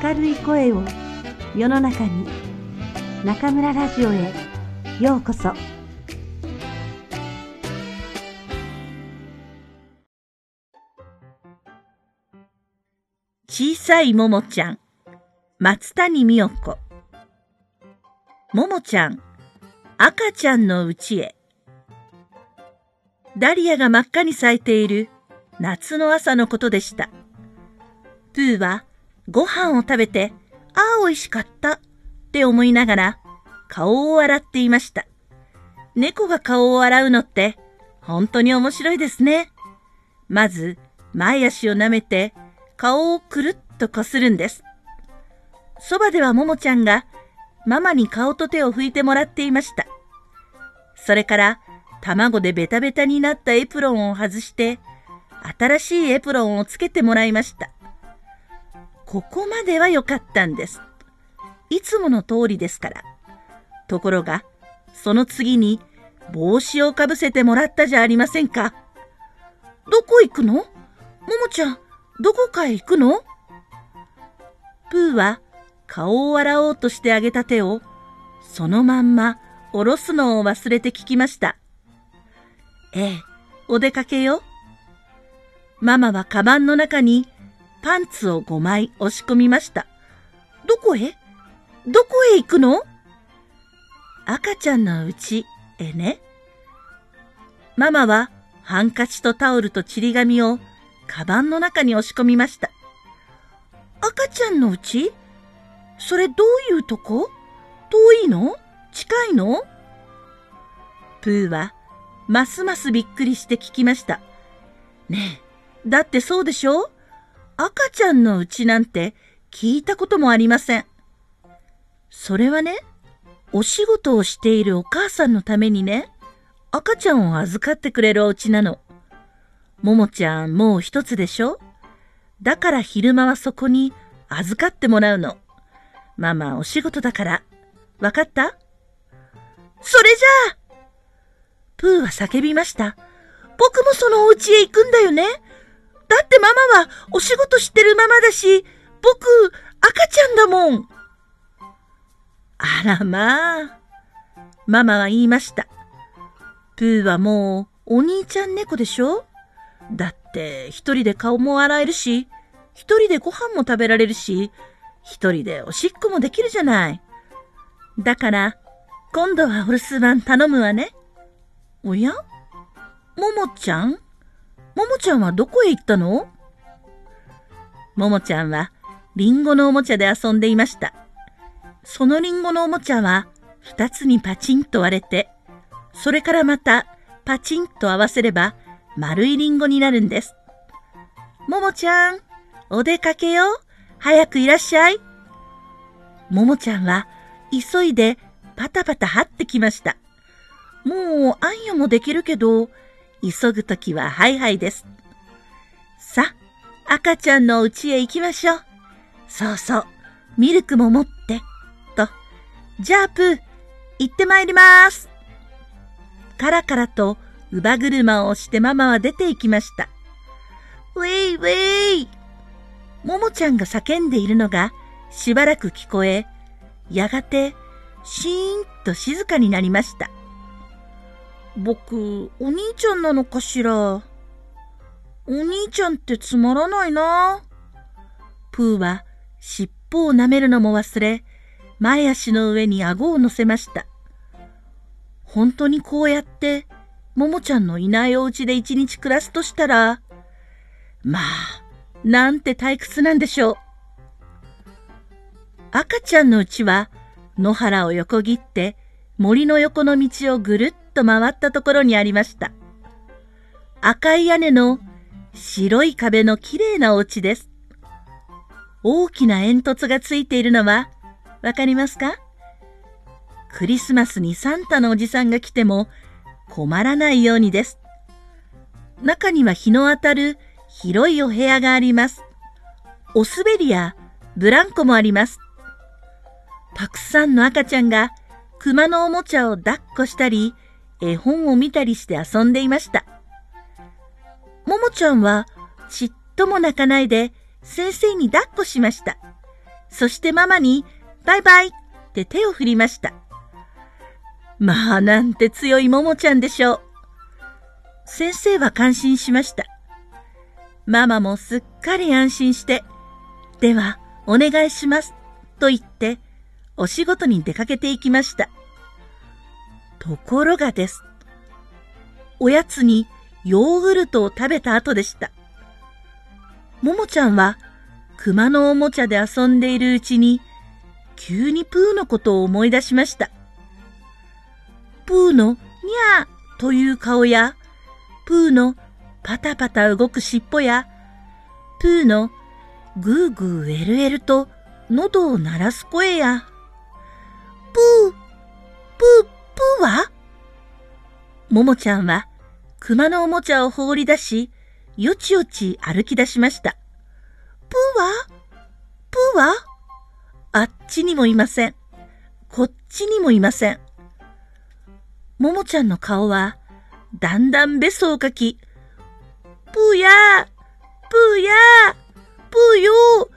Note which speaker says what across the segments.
Speaker 1: 明るい声を世の中に中村ラジオへようこそ。
Speaker 2: 小さいももちゃん松谷美代子。ももちゃん赤ちゃんのうちへ。ダリアが真っ赤に咲いている夏の朝のことでした。プーはご飯を食べて、ああ、美味しかったって思いながら顔を洗っていました。猫が顔を洗うのって本当に面白いですね。まず、前足を舐めて顔をくるっとこするんです。そばではももちゃんがママに顔と手を拭いてもらっていました。それから卵でベタベタになったエプロンを外して新しいエプロンをつけてもらいました。ここまでは良かったんです。いつもの通りですから。ところが、その次に帽子をかぶせてもらったじゃありませんか。どこ行くの？ももちゃん、どこかへ行くの？プーは顔を洗おうとしてあげた手をそのまんま下ろすのを忘れて聞きました。ええ、お出かけよ。ママはカバンの中にパンツを5枚押し込みました。どこへ？どこへ行くの？赤ちゃんのうちへね。ママはハンカチとタオルとちり紙をカバンの中に押し込みました。赤ちゃんのうち？それどういうとこ？遠いの？近いの？プーはますますびっくりして聞きました。ねえ、だってそうでしょ？赤ちゃんのうちなんて聞いたこともありません。それはね、お仕事をしているお母さんのためにね、赤ちゃんを預かってくれるお家なの。ももちゃんもう一つでしょ？だから昼間はそこに預かってもらうの。ママお仕事だから。わかった？それじゃあプーは叫びました。僕もそのお家へ行くんだよね。だってママはお仕事してるママだし、僕、赤ちゃんだもん。あらまあ。ママは言いました。プーはもうお兄ちゃん猫でしょ？だって一人で顔も洗えるし、一人でご飯も食べられるし、一人でおしっこもできるじゃない。だから、今度はお留守番頼むわね。おや？ももちゃん？ももちゃんはどこへ行ったの？ももちゃんはリンゴのおもちゃで遊んでいました。そのリンゴのおもちゃは二つにパチンと割れて、それからまたパチンと合わせれば丸いリンゴになるんです。ももちゃん、お出かけよ。早くいらっしゃい。ももちゃんは急いでパタパタ張ってきました。もうあんよもできるけど、急ぐときはハイハイです。さ、赤ちゃんの家へ行きましょう。そうそう、ミルクも持って、と。じゃあプー、行ってまいります。カラカラと乳母車を押してママは出て行きました。ウェイウェイももちゃんが叫んでいるのがしばらく聞こえ、やがてシーンと静かになりました。僕、お兄ちゃんなのかしら？お兄ちゃんってつまらないな。プーは尻尾を舐めるのも忘れ、前足の上に顎を乗せました。本当にこうやって、ももちゃんのいないお家で一日暮らすとしたら、まあ、なんて退屈なんでしょう。赤ちゃんのうちは、野原を横切って森の横の道をぐるっと回ったところにありました。赤い屋根の白い壁の綺麗なお家です。大きな煙突がついているのはわかりますか？クリスマスにサンタのおじさんが来ても困らないようにです。中には日の当たる広いお部屋があります。お滑りやブランコもあります。たくさんの赤ちゃんが熊のおもちゃを抱っこしたり、絵本を見たりして遊んでいました。ももちゃんはちっとも泣かないで先生に抱っこしました。そしてママにバイバイって手を振りました。まあなんて強いももちゃんでしょう。先生は感心しました。ママもすっかり安心して、ではお願いしますと言ってお仕事に出かけていきました。ところがです。おやつにヨーグルトを食べた後でした。ももちゃんは熊のおもちゃで遊んでいるうちに急にプーのことを思い出しました。プーのにゃーという顔や、プーのパタパタ動く尻尾や、プーのグーグーエルエルと喉を鳴らす声や、プー、ももちゃんは熊のおもちゃを放り出し、よちよち歩き出しました。プーは？プーは？あっちにもいません。こっちにもいません。ももちゃんの顔は、だんだんべそをかき、ぷやーぷやーぷよーぷ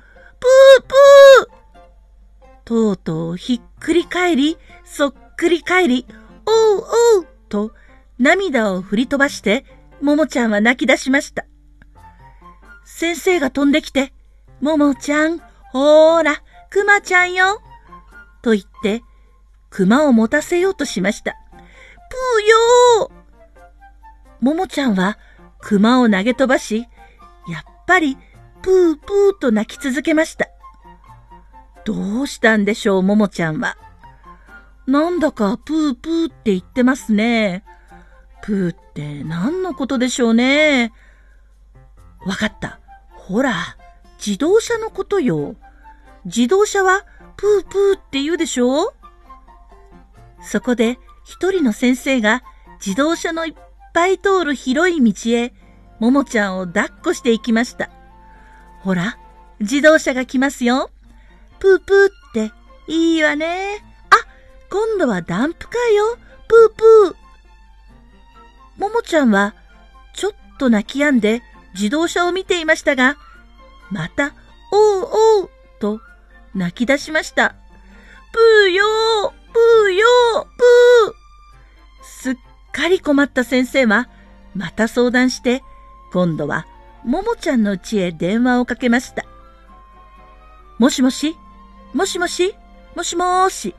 Speaker 2: ーぷーとうとうひっくり返り、そっくり返り、おうおうと涙を振り飛ばして、ももちゃんは泣き出しました。先生が飛んできて、ももちゃん、ほーら、くまちゃんよ。と言って、熊を持たせようとしました。ぷーよーももちゃんは熊を投げ飛ばし、やっぱりプープーと泣き続けました。どうしたんでしょう、ももちゃんは。なんだかプープーって言ってますね。プーって何のことでしょうね。わかった。ほら、自動車のことよ。自動車はプープーって言うでしょそこで一人の先生が自動車のいっぱい通る広い道へ、ももちゃんを抱っこしていきました。ほら、自動車が来ますよ。プープーっていいわね。あ、今度はダンプカーよ。プープー。ももちゃんは、ちょっと泣き止んで自動車を見ていましたが、また、おうおうと泣き出しました。ぷーよーぷーよーぷーすっかり困った先生は、また相談して、今度は、ももちゃんの家へ電話をかけました。もしもし？もしもし？もしもーし。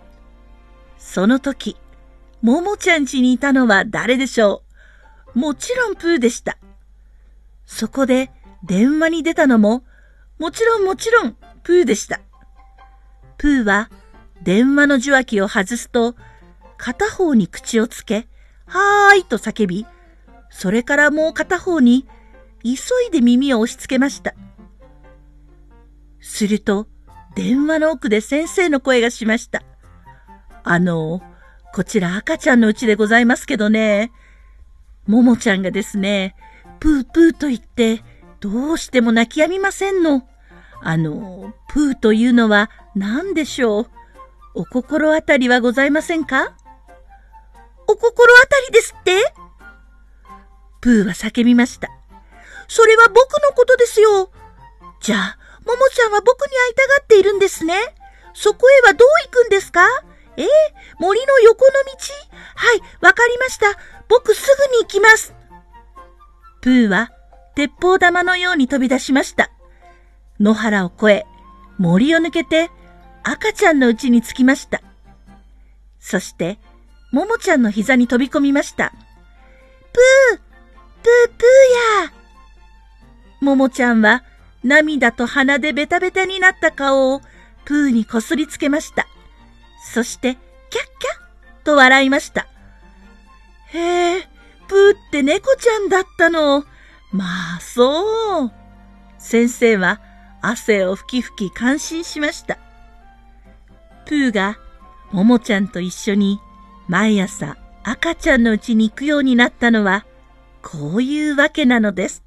Speaker 2: その時、ももちゃん家にいたのは誰でしょう？もちろんプーでした。そこで電話に出たのも、もちろんもちろんプーでした。プーは電話の受話器を外すと、片方に口をつけ、はーいと叫び、それからもう片方に急いで耳を押し付けました。すると、電話の奥で先生の声がしました。あの、こちら赤ちゃんのうちでございますけどね、ももちゃんがですね、プープーと言って、どうしても泣き止みませんの。あの、プーというのは何でしょう。お心当たりはございませんか？お心当たりですって？プーは叫びました。それは僕のことですよ。じゃあ、ももちゃんは僕に会いたがっているんですね。そこへはどう行くんですか？ええ森の横の道？はい、わかりました。僕すぐに行きます。プーは鉄砲玉のように飛び出しました。野原を越え、森を抜けて赤ちゃんの家に着きました。そして、ももちゃんの膝に飛び込みました。プープープーやももちゃんは涙と鼻でベタベタになった顔をプーにこすりつけました。そして、キャッキャッと笑いました。へえ、プーって猫ちゃんだったの。まあ、そう。先生は汗をふきふき感心しました。プーがももちゃんと一緒に毎朝赤ちゃんのうちに行くようになったのはこういうわけなのです。